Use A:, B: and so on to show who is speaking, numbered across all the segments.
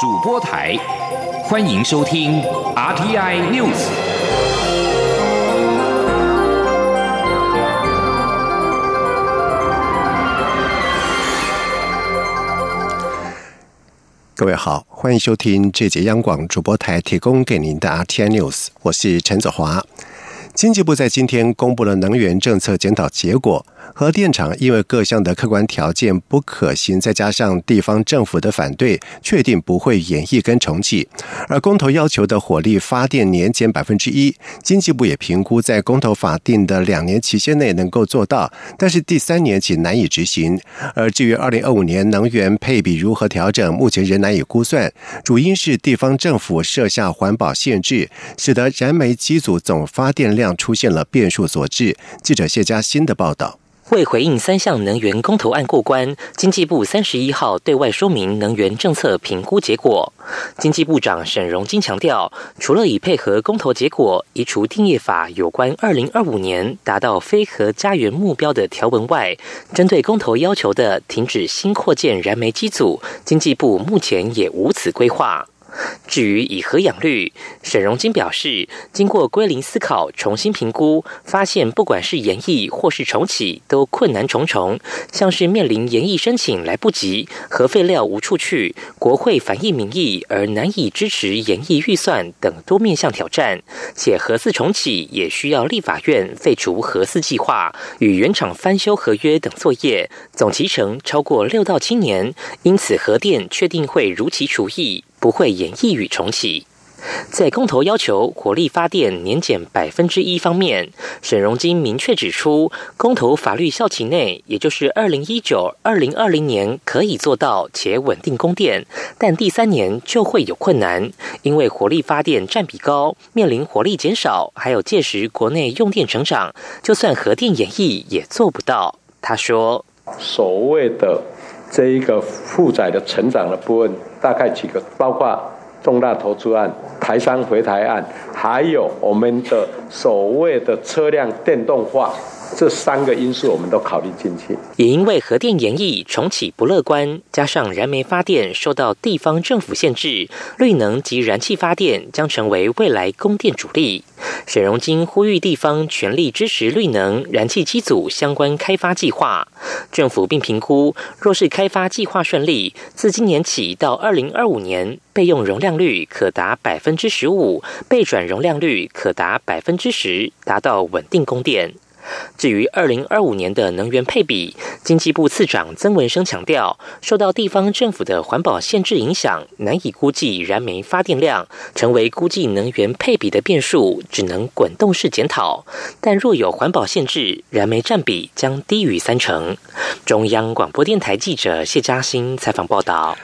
A: 主播台，欢迎收听 RTI News。
B: 各位好，欢迎收听这节央广主播台提供给您的 RTI News，我是陈子华。经济部在今天公布了能源政策检讨结果。核电厂因为各项的客观条件不可行，再加上地方政府的反对，确定不会演绎跟重启。而公投要求的火力发电年减百分之一，经济部也评估在公投法定的两年期限内能够做到，但是第三年起难以执行。而至于二零二五年能源配比如何调整，目前仍难以估算，主因是地方政府设下环保限制，使得燃煤机组总发电量出现了变数所致。记者谢佳欣的报道。
C: 为回应三项能源公投案过关，经济部三十一号对外说明能源政策评估结果。经济部长沈荣金强调，除了已配合公投结果移除定业法有关二零二五年达到非核家园目标的条文外，针对公投要求的停止新扩建燃煤机组，经济部目前也无此规划。至于以核养绿，沈荣金表示，经过归零思考、重新评估，发现不管是延役或是重启，都困难重重。像是面临延役申请来不及、核废料无处去、国会反映民意而难以支持延役预算等多面向挑战，且核四重启也需要立法院废除核四计划与原厂翻修合约等作业，总期程超过六到七年，因此核电确定会如期除役。不会演绎与重启。在公投要求火力发电年减百分之一方面，沈荣金明确指出，公投法律效期内，也就是二零一九、二零二零年可以做到且稳定供电，但第三年就会有困难，因为火力发电占比高，面临火力减少，还有届时国内用电成长，就算核电演绎也做不到。他说：“所谓的这一个负载的成长的部分。”大概几个，包括重大投资案、台商回台案，还有我们的所谓的车辆电动化。这三个因素我们都考虑进去，也因为核电延役重启不乐观，加上燃煤发电受到地方政府限制，绿能及燃气发电将成为未来供电主力。沈荣金呼吁地方全力支持绿能、燃气机组相关开发计划，政府并评估，若是开发计划顺利，自今年起到二零二五年，备用容量率可达百分之十五，备转容量率可达百分之十，达到稳定供电。至于二零二五年的能源配比，经济部次长曾文生强调，受到地方政府的环保限制影响，难以估计燃煤发电量，成为估计能源配比的变数，只能滚动式检讨。但若有环保限制，燃煤占比将低于三成。中央广播电台记者谢嘉欣采访报道。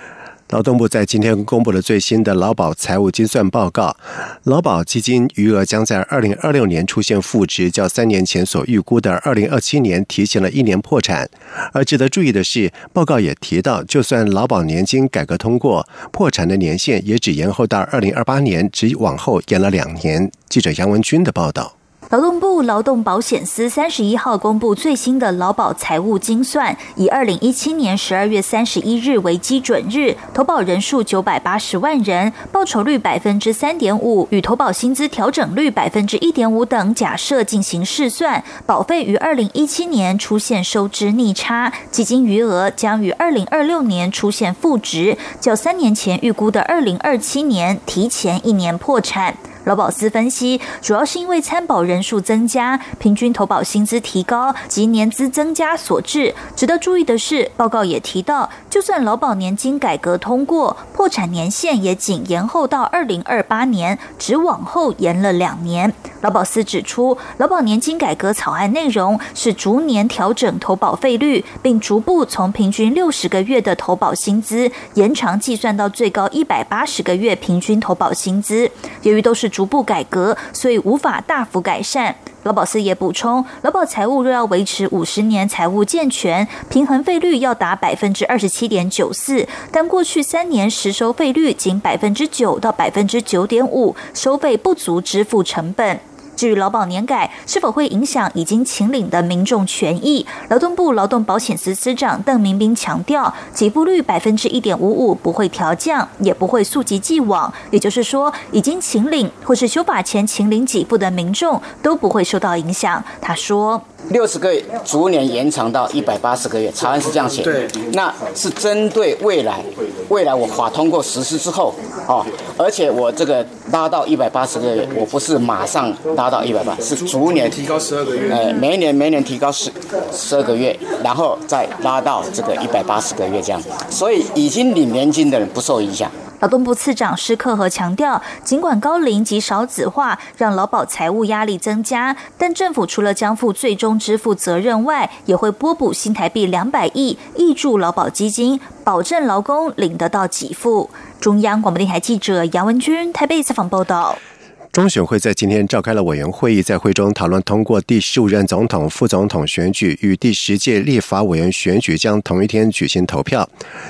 B: 劳动部在今天公布了最新的劳保财务精算报告，劳保基金余额将在二零二六年出现负值，较三年前所预估的二零二七年提前了一年破产。而值得注意的是，报告也提到，就算劳保年金改革通过，破产的年限也只延后到二零二八年，只往后延了两年。记者杨文军的报道。
D: 劳动部劳动保险司三十一号公布最新的劳保财务精算，以二零一七年十二月三十一日为基准日，投保人数九百八十万人，报酬率百分之三点五，与投保薪资调整率百分之一点五等假设进行试算，保费于二零一七年出现收支逆差，基金余额将于二零二六年出现负值，较三年前预估的二零二七年提前一年破产。劳保司分析，主要是因为参保人数增加、平均投保薪资提高及年资增加所致。值得注意的是，报告也提到，就算劳保年金改革通过，破产年限也仅延后到二零二八年，只往后延了两年。劳保司指出，劳保年金改革草案内容是逐年调整投保费率，并逐步从平均六十个月的投保薪资延长计算到最高一百八十个月平均投保薪资。由于都是逐步改革，所以无法大幅改善。劳保司也补充，劳保财务若要维持五十年财务健全，平衡费率要达百分之二十七点九四，但过去三年实收费率仅百分之九到百分之九点五，收费不足支付成本。至于劳保年改是否会影响已经请领的民众权益，劳动部劳动保险司司长邓明斌强调，给付率百分之一点五五不会调降，也不会溯及既往。也就是说，已经请领或是修法前请领给付的民众都不会受到影响。他说。
E: 六十个月逐年延长到一百八十个月，草案是这样写。对，那是针对未来，未来我法通过实施之后，哦，而且我这个拉到一百八十个月，我不是马上拉到一百八，是逐年
F: 提高十二个月。
E: 哎，每一年每年提高十十二个月，然后再拉到这个一百八十个月这样，所以已经领年金的人不受影响。
D: 劳动部次长施克和强调，尽管高龄及少子化让劳保财务压力增加，但政府除了将负最终支付责任外，也会拨补新台币两百亿，挹注劳保基金，保证劳工领得到给付。中央广播电台记者杨文君台北采访报道。
B: 中选会在今天召开了委员会议，在会中讨论通过第十五任总统、副总统选举与第十届立法委员选举将同一天举行投票。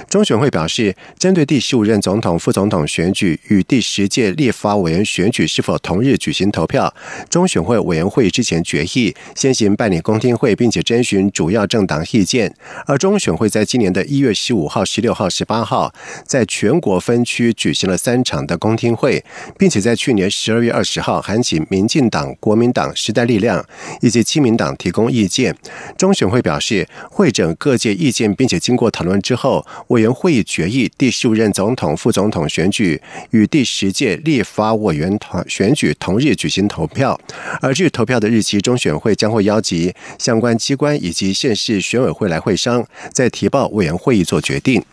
B: 中选会表示，针对第十五任总统、副总统选举与第十届立法委员选举是否同日举行投票，中选会委员会之前决议先行办理公听会，并且征询主要政党意见。而中选会在今年的一月十五号、十六号、十八号，在全国分区举行了三场的公听会，并且在去年十二月。二十号，函请民进党、国民党、时代力量以及亲民党提供意见。中选会表示，会诊各界意见，并且经过讨论之后，委员会议决议第十五任总统、副总统选举与第十届立法委员团选举同日举行投票。而至投票的日期，中选会将会邀集相关机关以及县市选委会来会商，再提报委员会议做决定。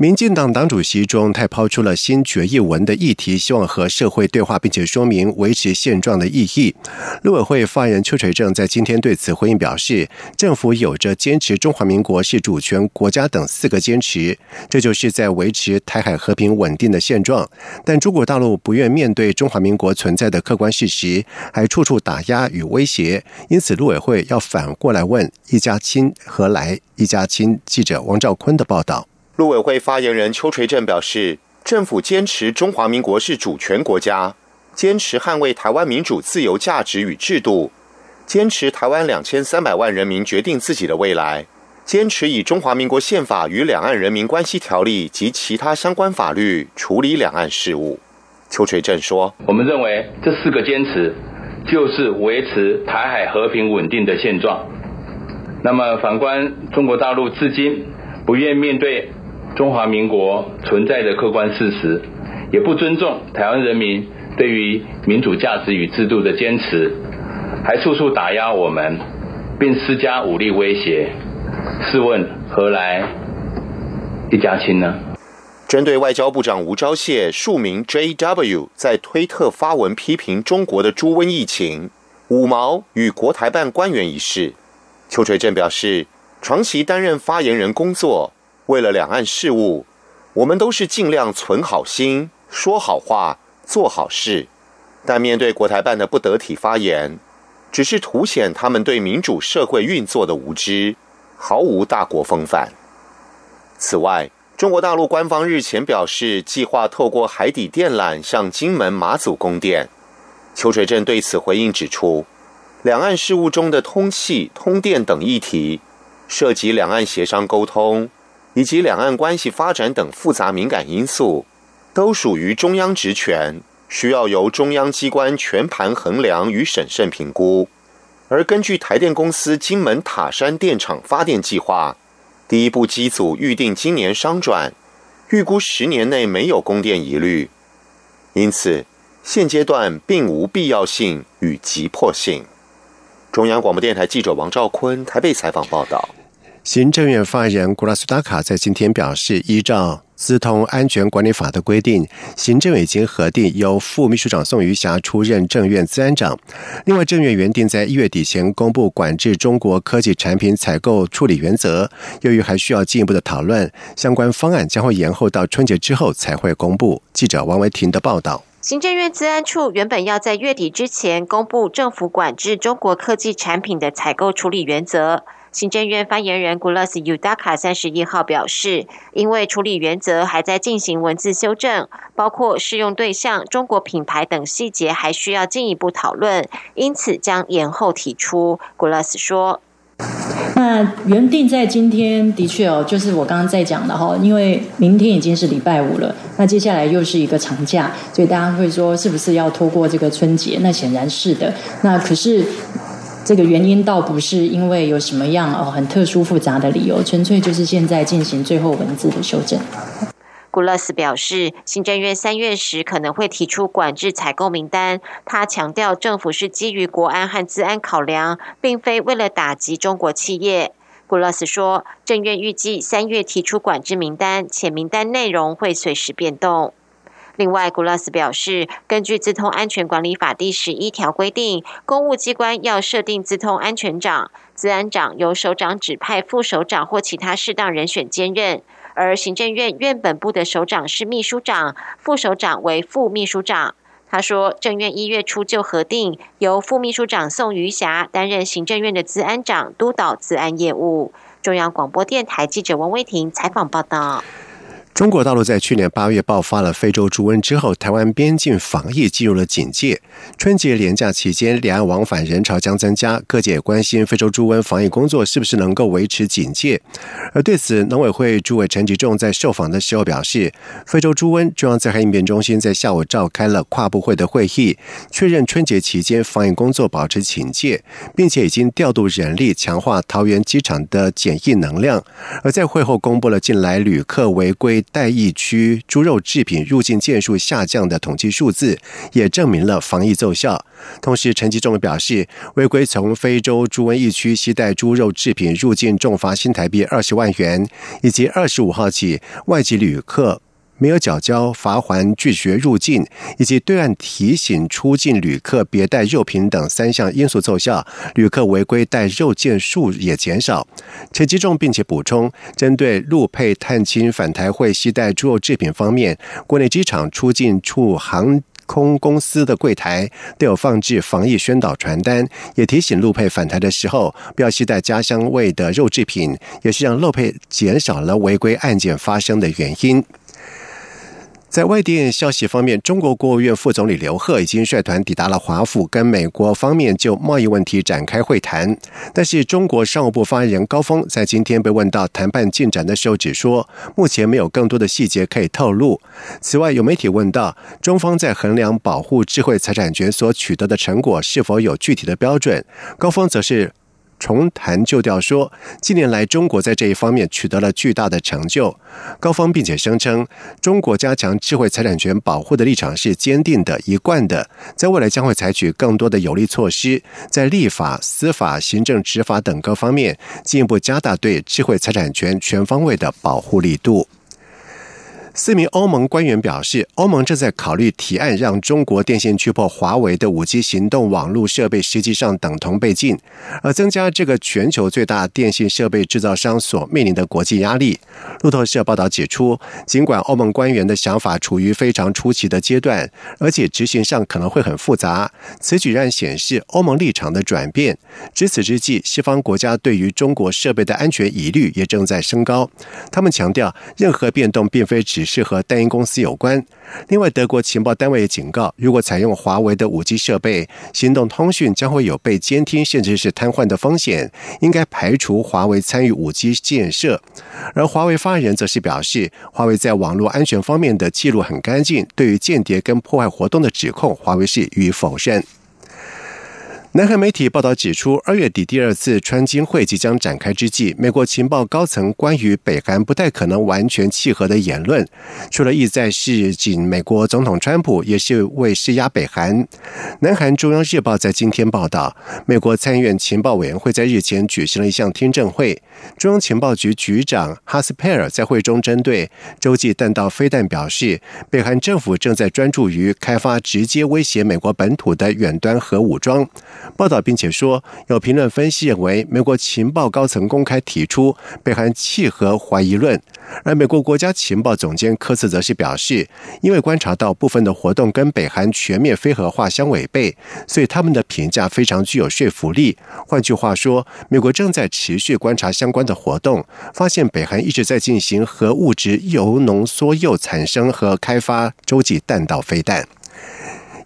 B: 民进党党主席中泰抛出了新决议文的议题，希望和社会对话，并且说明维持现状的意义。陆委会发言人邱垂正在今天对此回应表示，政府有着坚持中华民国是主权国家等四个坚持，这就是在维持台海和平稳定的现状。但中国大陆不愿面对中华民国存在的客观事实，还处处打压与威胁，因此陆委会要反过来问：一家亲何来？一家亲？记者王兆坤的报道。
G: 陆委会发言人邱垂正表示，政府坚持中华民国是主权国家，坚持捍卫台湾民主自由价值与制度，坚持台湾两千三百万人民决定自己的未来，坚持以中华民国宪法与两岸人民关系条例及其他相关法律处理两岸事务。邱垂正说：“
H: 我们认为这四个坚持就是维持台海和平稳定的现状。那么反观中国大陆，至今不愿面对。”中华民国存在的客观事实，也不尊重台湾人民对于民主价值与制度的坚持，还处处打压我们，并施加武力威胁。试问何来一家亲呢？
G: 针对外交部长吴钊燮署名 J.W. 在推特发文批评中国的猪瘟疫情、五毛与国台办官员一事，邱垂正表示，长期担任发言人工作。为了两岸事务，我们都是尽量存好心、说好话、做好事。但面对国台办的不得体发言，只是凸显他们对民主社会运作的无知，毫无大国风范。此外，中国大陆官方日前表示，计划透过海底电缆向金门、马祖供电。邱垂正对此回应指出，两岸事务中的通气、通电等议题，涉及两岸协商沟通。以及两岸关系发展等复杂敏感因素，都属于中央职权，需要由中央机关全盘衡量与审慎评估。而根据台电公司金门塔山电厂发电计划，第一部机组预定今年商转，预估十年内没有供电疑虑，因此现阶段并无必要性与急迫性。中央广播电台记者王兆坤台北采访报道。
B: 行政院发言人古拉苏达卡在今天表示，依照资通安全管理法的规定，行政院已经核定由副秘书长宋瑜霞出任政院资安长。另外，政院原定在一月底前公布管制中国科技产品采购处理原则，由于还需要进一步的讨论，相关方案将会延后到春节之后才会公布。记者王维婷的报道。
I: 行政院资安处原本要在月底之前公布政府管制中国科技产品的采购处理原则。行政院发言人 Gulas Udaka 三十一号表示，因为处理原则还在进行文字修正，包括适用对象、中国品牌等细节还需要进一步讨论，因此将延后提出。Gulas 说。
F: 那原定在今天的确哦，就是我刚刚在讲的哈，因为明天已经是礼拜五了，那接下来又是一个长假，所以大家会说是不是要拖过这个春节？那显然是的。那可是这个原因倒不是因为有什么样哦很特殊复杂的理由，纯粹就是现在进行最后文字的修正。
I: 古勒斯表示，行政院三月时可能会提出管制采购名单。他强调，政府是基于国安和治安考量，并非为了打击中国企业。古勒斯说，政院预计三月提出管制名单，且名单内容会随时变动。另外，古拉斯表示，根据《自通安全管理法》第十一条规定，公务机关要设定自通安全长，自安长由首长指派副首长或其他适当人选兼任。而行政院院本部的首长是秘书长，副首长为副秘书长。他说，政院一月初就核定，由副秘书长宋余霞担任行政院的治安长，督导治安业务。中央广播电台记者王威婷采访报道。
B: 中国大陆在去年八月爆发了非洲猪瘟之后，台湾边境防疫进入了警戒。春节连假期间，两岸往返人潮将增加，各界关心非洲猪瘟防疫工作是不是能够维持警戒。而对此，农委会主委陈吉仲在受访的时候表示，非洲猪瘟中央灾害应变中心在下午召开了跨部会的会议，确认春节期间防疫工作保持警戒，并且已经调度人力强化桃园机场的检疫能量。而在会后公布了近来旅客违规。待疫区猪肉制品入境件数下降的统计数字，也证明了防疫奏效。同时，陈吉仲表示，违规从非洲猪瘟疫区携带猪肉制品入境，重罚新台币二十万元，以及二十五号起外籍旅客。没有缴交罚还拒绝入境，以及对岸提醒出境旅客别带肉品等三项因素奏效，旅客违规带肉件数也减少。陈吉仲并且补充，针对陆配探亲返台会携带猪肉制品方面，国内机场出境处航空公司的柜台都有放置防疫宣导传单，也提醒陆配返台的时候不要携带家乡味的肉制品，也是让陆配减少了违规案件发生的原因。在外电消息方面，中国国务院副总理刘鹤已经率团抵达了华府，跟美国方面就贸易问题展开会谈。但是，中国商务部发言人高峰在今天被问到谈判进展的时候，只说目前没有更多的细节可以透露。此外，有媒体问到中方在衡量保护智慧财产权所取得的成果是否有具体的标准，高峰则是。重谈旧调说，近年来中国在这一方面取得了巨大的成就。高峰并且声称，中国加强智慧财产权保护的立场是坚定的、一贯的，在未来将会采取更多的有力措施，在立法、司法、行政、执法等各方面进一步加大对智慧财产权全方位的保护力度。四名欧盟官员表示，欧盟正在考虑提案，让中国电信去破华为的五 G 行动网络设备实际上等同被禁，而增加这个全球最大电信设备制造商所面临的国际压力。路透社报道指出，尽管欧盟官员的想法处于非常初期的阶段，而且执行上可能会很复杂，此举让显示欧盟立场的转变。值此之际，西方国家对于中国设备的安全疑虑也正在升高。他们强调，任何变动并非只是和单一公司有关。另外，德国情报单位也警告，如果采用华为的五 G 设备，行动通讯将会有被监听甚至是瘫痪的风险，应该排除华为参与五 G 建设。而华为发言人则是表示，华为在网络安全方面的记录很干净，对于间谍跟破坏活动的指控，华为是予以否认。南韩媒体报道指出，二月底第二次川金会即将展开之际，美国情报高层关于北韩不太可能完全契合的言论，除了意在示警美国总统川普，也是为施压北韩。南韩中央日报在今天报道，美国参议院情报委员会在日前举行了一项听证会，中央情报局局长哈斯佩尔在会中针对洲际弹道飞弹表示，北韩政府正在专注于开发直接威胁美国本土的远端核武装。报道并且说，有评论分析认为，美国情报高层公开提出北韩契合怀疑论，而美国国家情报总监科茨则是表示，因为观察到部分的活动跟北韩全面非核化相违背，所以他们的评价非常具有说服力。换句话说，美国正在持续观察相关的活动，发现北韩一直在进行核物质铀浓缩铀产生和开发洲际弹道飞弹。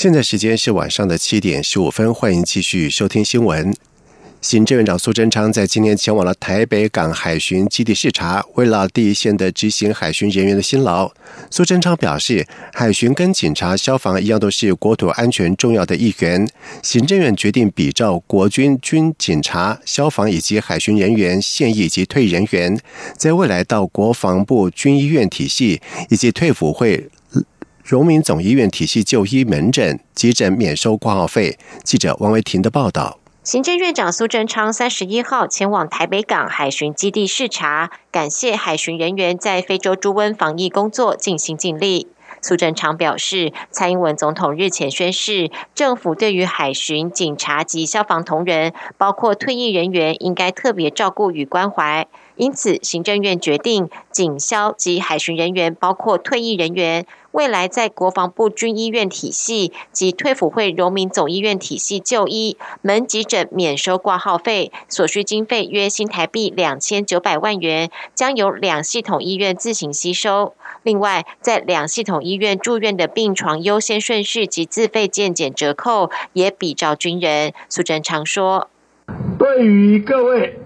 B: 现在时间是晚上的七点十五分，欢迎继续收听新闻。行政院长苏贞昌在今天前往了台北港海巡基地视察，为了第一线的执行海巡人员的辛劳，苏贞昌表示，海巡跟警察、消防一样，都是国土安全重要的一员。行政院决定比照国军军警察、消防以及海巡人员现役及退役人员，在未来到国防部军医院体系以及退辅会。荣民总医院体系就医门诊、急诊免收挂号费。记者王维婷的报道。
I: 行政院长苏贞昌三十一号前往台北港海巡基地视察，感谢海巡人员在非洲猪瘟防疫工作尽心尽力。苏贞昌表示，蔡英文总统日前宣誓，政府对于海巡、警察及消防同仁，包括退役人员，应该特别照顾与关怀。因此，行政院决定，警消及海巡人员，包括退役人员。未来在国防部军医院体系及退辅会荣民总医院体系就医门急诊免收挂号费，所需经费约新台币两千九百万元，将由两系统医院自行吸收。另外，在两系统医院住院的病床优先顺序及自费健检折扣也比照军人。苏贞昌说：“
J: 对于各位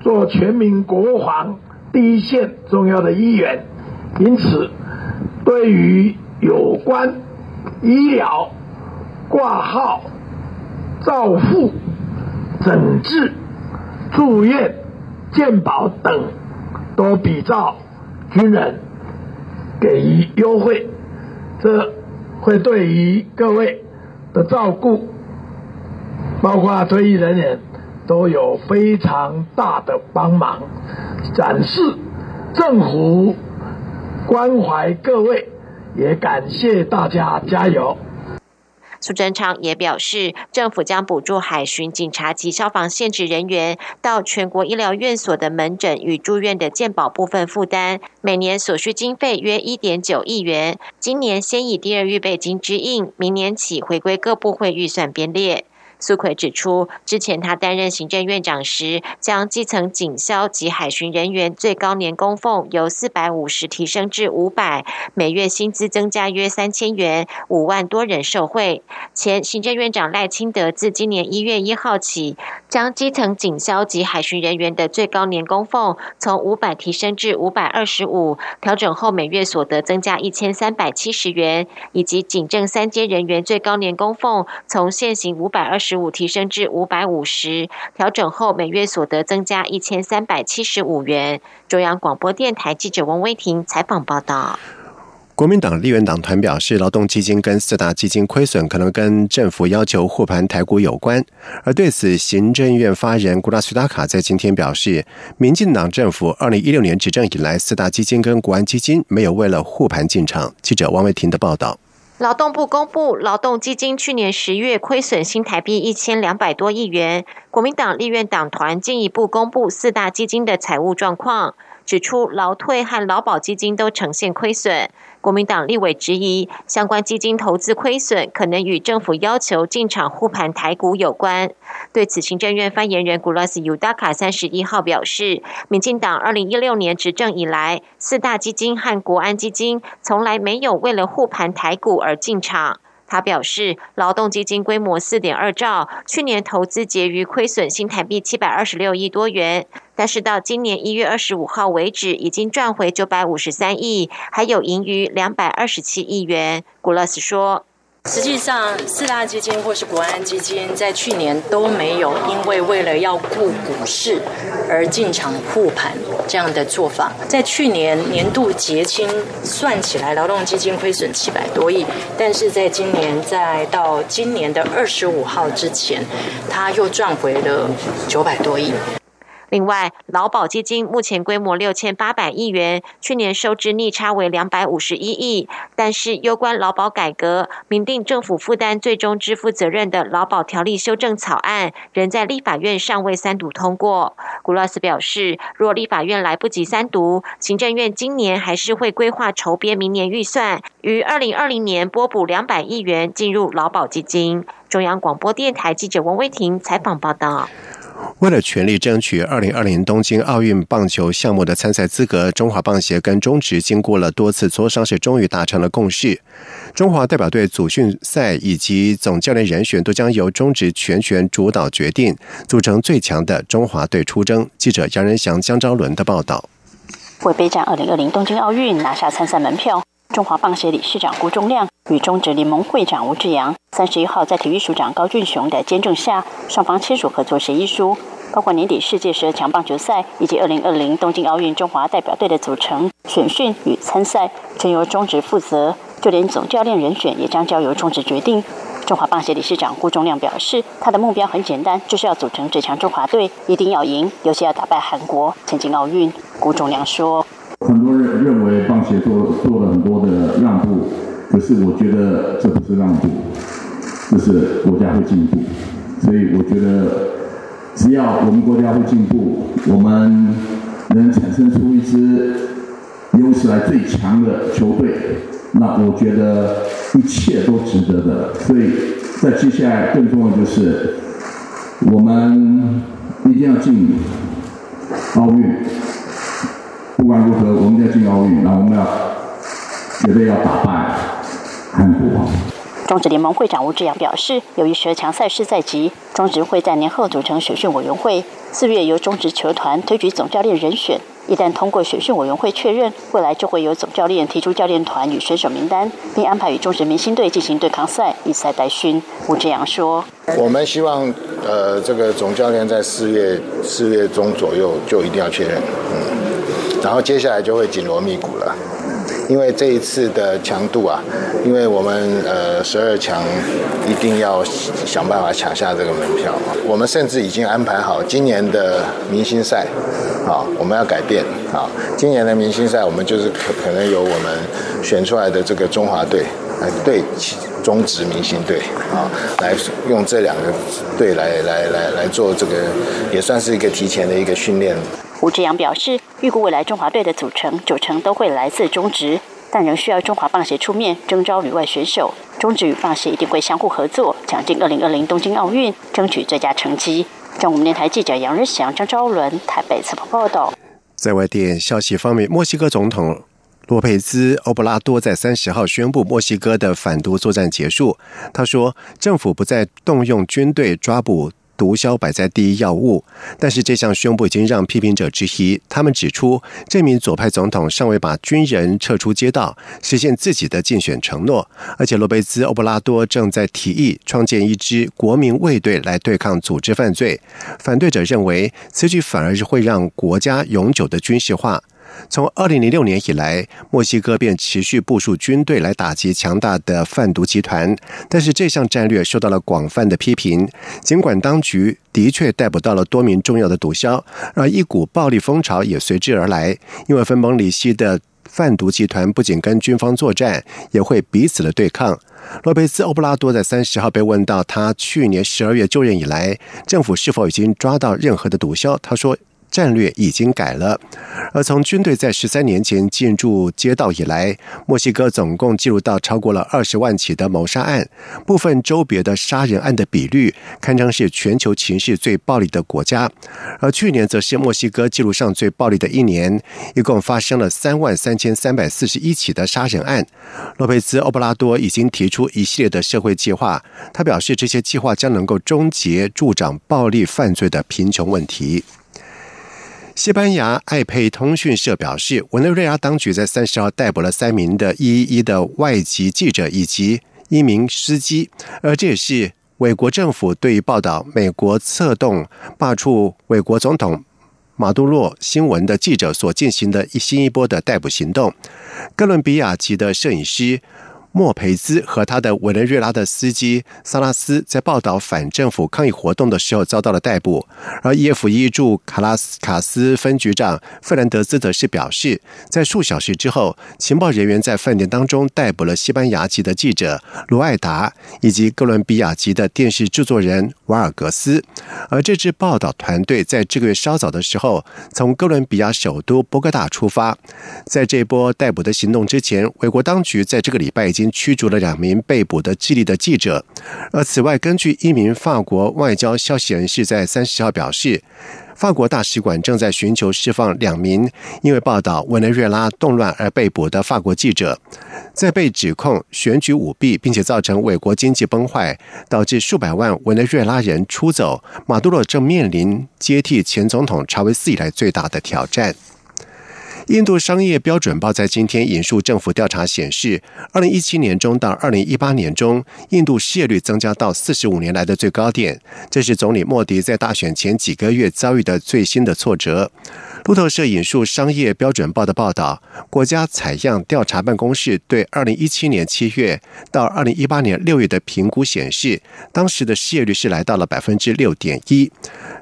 J: 做全民国防第一线重要的医员，因此。”对于有关医疗、挂号、照护、诊治、住院、健保等，都比照军人给予优惠，这会对于各位的照顾，包括退役人员，都有非常大的帮忙，展示政府。关怀各位，也感谢大家加油。
I: 苏贞昌也表示，政府将补助海巡、警察及消防现职人员到全国医疗院所的门诊与住院的健保部分负担，每年所需经费约一点九亿元。今年先以第二预备金支应，明年起回归各部会预算编列。苏奎指出，之前他担任行政院长时，将基层警消及海巡人员最高年工俸由四百五十提升至五百，每月薪资增加约三千元，五万多人受惠。前行政院长赖清德自今年一月一号起，将基层警消及海巡人员的最高年工俸从五百提升至五百二十五，调整后每月所得增加一千三百七十元，以及警政三阶人员最高年工俸从现行五百二十。五提升至五百五十，调整后每月所得增加一千三百七十五元。中央广播电台记者王威婷采访报道。
B: 国民党立院党团表示，劳动基金跟四大基金亏损可能跟政府要求护盘台股有关。而对此，行政院发言人古拉苏达卡在今天表示，民进党政府二零一六年执政以来，四大基金跟国安基金没有为了护盘进场。记者王维婷的报道。
I: 劳动部公布，劳动基金去年十月亏损新台币一千两百多亿元。国民党立院党团进一步公布四大基金的财务状况。指出劳退和劳保基金都呈现亏损，国民党立委质疑相关基金投资亏损可能与政府要求进场护盘台股有关。对此，行政院发言人古拉斯尤达卡三十一号表示，民进党二零一六年执政以来，四大基金和国安基金从来没有为了护盘台股而进场。他表示，劳动基金规模四点二兆，去年投资结余亏损新台币七百二十六亿多元，但是到今年一月二十五号为止，已经赚回九百五十三亿，还有盈余两百二十七亿元。古勒斯说。
F: 实际上，四大基金或是国安基金在去年都没有因为为了要顾股市而进场护盘这样的做法。在去年年度结清算起来，劳动基金亏损七百多亿，但是在今年在到今年的二十五号之前，它又赚回了九百多亿。
I: 另外，劳保基金目前规模六千八百亿元，去年收支逆差为两百五十一亿。但是，攸关劳保改革、明定政府负担最终支付责任的劳保条例修正草案，仍在立法院尚未三读通过。古拉斯表示，若立法院来不及三读，行政院今年还是会规划筹编明年预算，于二零二零年拨补两百亿元进入劳保基金。中央广播电台记者王威婷采访报道。
B: 为了全力争取二零二零东京奥运棒球项目的参赛资格，中华棒协跟中职经过了多次磋商，是终于达成了共识。中华代表队组训赛以及总教练人选都将由中职全权主导决定，组成最强的中华队出征。记者杨仁祥、江昭伦的报道。
K: 为备战二零二零东京奥运拿下参赛门票，中华棒协理事长郭忠亮与中职联盟会长吴志阳。三十一号，在体育署长高俊雄的监证下，双方签署合作协议书，包括年底世界十二强棒球赛以及二零二零东京奥运中华代表队的组成、选训与参赛，全由中职负责，就连总教练人选也将交由中职决定。中华棒协理事长顾忠亮表示，他的目标很简单，就是要组成最强中华队，一定要赢，尤其要打败韩国，前进奥运。顾忠亮说：“
L: 很多人认为棒协做做了很多的让步，可是我觉得这不是让步。”这是国家会进步，所以我觉得，只要我们国家会进步，我们能产生出一支有史来最强的球队，那我觉得一切都值得的。所以在接下来更重要就是，我们一定要进奥运。不管如何，我们要进奥运，然后我们要绝对要打败韩国。
K: 中职联盟会长吴志阳表示，由于十二强赛事在即，中职会在年后组成选训委员会，四月由中职球团推举总教练人选。一旦通过选训委员会确认，未来就会由总教练提出教练团与选手名单，并安排与中职明星队进行对抗赛，以赛代训。吴志阳说：“
M: 我们希望，呃，这个总教练在四月四月中左右就一定要确认，嗯，然后接下来就会紧锣密鼓了。”因为这一次的强度啊，因为我们呃十二强一定要想办法抢下这个门票。我们甚至已经安排好今年的明星赛，啊，我们要改变啊。今年的明星赛，我们就是可可能由我们选出来的这个中华队来对中职明星队啊，来用这两个队来来来来做这个，也算是一个提前的一个训练。
K: 吴志阳表示，预估未来中华队的组成九成都会来自中职，但仍需要中华棒协出面征召旅外选手。中职与棒协一定会相互合作，抢进二零二零东京奥运，争取最佳成绩。中国电台记者杨日祥、张昭伦台北采访报道。
B: 在外电消息方面，墨西哥总统洛佩兹·欧布拉多在三十号宣布，墨西哥的反毒作战结束。他说，政府不再动用军队抓捕。毒枭摆在第一要务，但是这项宣布已经让批评者质疑。他们指出，这名左派总统尚未把军人撤出街道，实现自己的竞选承诺。而且，罗贝兹·欧布拉多正在提议创建一支国民卫队来对抗组织犯罪。反对者认为，此举反而是会让国家永久的军事化。从二零零六年以来，墨西哥便持续部署军队来打击强大的贩毒集团。但是这项战略受到了广泛的批评。尽管当局的确逮捕到了多名重要的毒枭，而一股暴力风潮也随之而来。因为分崩离析的贩毒集团不仅跟军方作战，也会彼此的对抗。洛佩兹·欧布拉多在三十号被问到，他去年十二月就任以来，政府是否已经抓到任何的毒枭？他说。战略已经改了，而从军队在十三年前进驻街道以来，墨西哥总共记录到超过了二十万起的谋杀案，部分州别的杀人案的比率堪称是全球情势最暴力的国家。而去年则是墨西哥记录上最暴力的一年，一共发生了三万三千三百四十一起的杀人案。洛佩兹·欧布拉多已经提出一系列的社会计划，他表示这些计划将能够终结助长暴力犯罪的贫穷问题。西班牙爱佩通讯社表示，委内瑞拉当局在三十号逮捕了三名的一一一的外籍记者以及一名司机，而这也是美国政府对于报道美国策动罢黜美国总统马杜洛新闻的记者所进行的一新一波的逮捕行动。哥伦比亚籍的摄影师。莫培兹和他的委内瑞拉的司机萨拉斯在报道反政府抗议活动的时候遭到了逮捕，而 E.F.E 驻卡拉斯卡斯分局长费兰德斯则是表示，在数小时之后，情报人员在饭店当中逮捕了西班牙籍的记者卢艾达以及哥伦比亚籍的电视制作人瓦尔格斯，而这支报道团队在这个月稍早的时候从哥伦比亚首都波哥大出发，在这波逮捕的行动之前，美国当局在这个礼拜已经。驱逐了两名被捕的智利的记者，而此外，根据一名法国外交消息人士在三十号表示，法国大使馆正在寻求释放两名因为报道委内瑞拉动乱而被捕的法国记者，在被指控选举舞弊，并且造成美国经济崩坏，导致数百万委内瑞拉人出走。马杜罗正面临接替前总统查韦斯以来最大的挑战。印度商业标准报在今天引述政府调查显示，二零一七年中到二零一八年中，印度失业率增加到四十五年来的最高点。这是总理莫迪在大选前几个月遭遇的最新的挫折。路透社引述商业标准报的报道，国家采样调查办公室对二零一七年七月到二零一八年六月的评估显示，当时的失业率是来到了百分之六点一，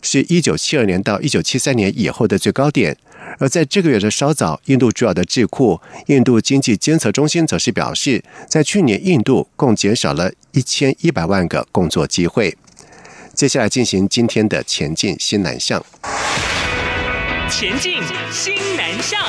B: 是一九七二年到一九七三年以后的最高点。而在这个月的稍早，印度主要的智库印度经济监测中心则是表示，在去年印度共减少了一千一百万个工作机会。接下来进行今天的前进新南向。前进新南向。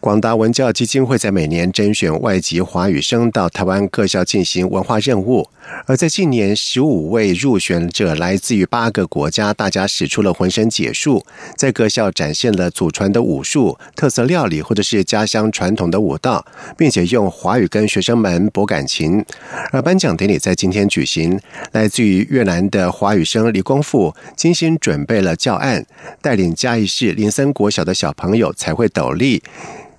B: 广达文教基金会在每年甄选外籍华语生到台湾各校进行文化任务，而在近年，十五位入选者来自于八个国家，大家使出了浑身解数，在各校展现了祖传的武术、特色料理或者是家乡传统的舞蹈，并且用华语跟学生们博感情。而颁奖典礼在今天举行，来自于越南的华语生李功富精心准备了教案，带领嘉义市林森国小的小朋友彩绘斗笠。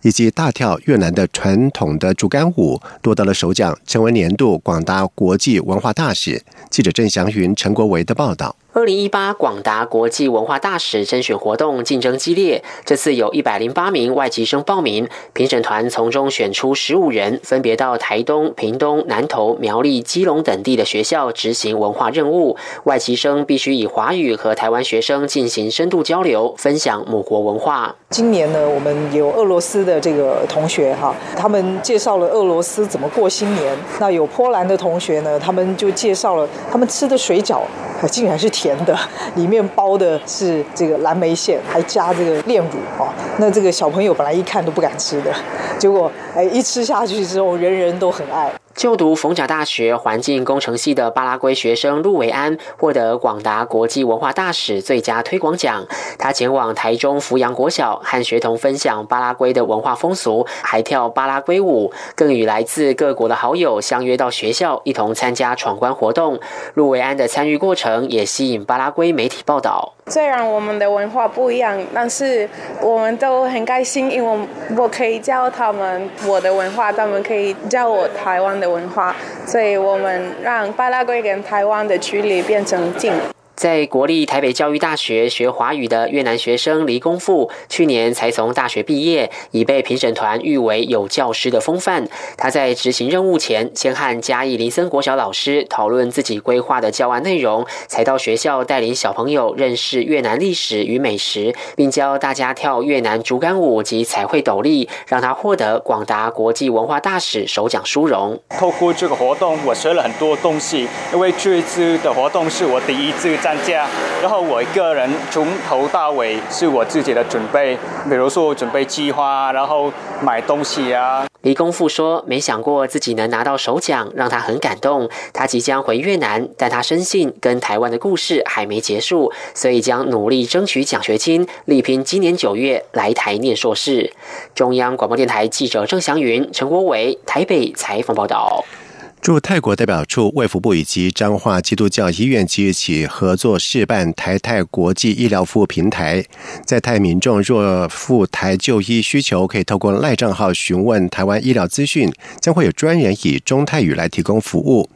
B: 以及大跳越南的传统的竹竿舞夺得了首奖，成为年度广大国际文化大使。记者郑祥云、陈国维的报道。
N: 二零一八广达国际文化大使甄选活动竞争激烈，这次有一百零八名外籍生报名，评审团从中选出十五人，分别到台东、屏东、南投、苗栗、基隆等地的学校执行文化任务。外籍生必须以华语和台湾学生进行深度交流，分享母国文化。
O: 今年呢，我们有俄罗斯的这个同学哈，他们介绍了俄罗斯怎么过新年。那有波兰的同学呢，他们就介绍了他们吃的水饺，竟然是。甜的，里面包的是这个蓝莓馅，还加这个炼乳哦。那这个小朋友本来一看都不敢吃的，结果哎一吃下去之后，人人都很爱。
N: 就读逢甲大学环境工程系的巴拉圭学生陆维安获得广达国际文化大使最佳推广奖。他前往台中扶阳国小和学童分享巴拉圭的文化风俗，还跳巴拉圭舞，更与来自各国的好友相约到学校一同参加闯关活动。陆维安的参与过程也吸引巴拉圭媒体报道。
P: 虽然我们的文化不一样，但是我们都很开心，因为我可以教他们我的文化，他们可以教我台湾的文化，所以我们让巴拉圭跟台湾的距离变成近。
N: 在国立台北教育大学学华语的越南学生黎功富，去年才从大学毕业，已被评审团誉为有教师的风范。他在执行任务前，先和嘉义林森国小老师讨论自己规划的教案内容，才到学校带领小朋友认识越南历史与美食，并教大家跳越南竹竿舞及彩绘斗笠，让他获得广达国际文化大使首奖殊荣。
Q: 透过这个活动，我学了很多东西，因为这次的活动是我第一次在。参加，然后我一个人从头到尾是我自己的准备，比如说准备计划，然后买东西啊。
N: 李功富说：“没想过自己能拿到首奖，让他很感动。他即将回越南，但他深信跟台湾的故事还没结束，所以将努力争取奖学金，力拼今年九月来台念硕士。”中央广播电台记者郑祥云、陈国伟台北采访报道。
B: 驻泰国代表处、卫福部以及彰化基督教医院即日起合作试办台泰国际医疗服务平台，在泰民众若赴台就医需求，可以透过赖账号询问台湾医疗资讯，将会有专人以中泰语来提供服务。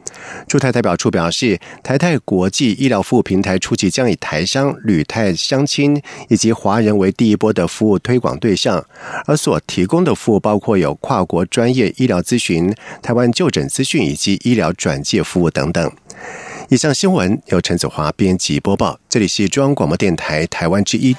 B: 驻泰代表处表示，台泰国际医疗服务平台初期将以台商、旅泰乡亲以及华人为第一波的服务推广对象，而所提供的服务包括有跨国专业医疗咨询、台湾就诊资讯以及医疗转介服务等等。以上新闻由陈子华编辑播报，这里是中央广播电台台湾之一。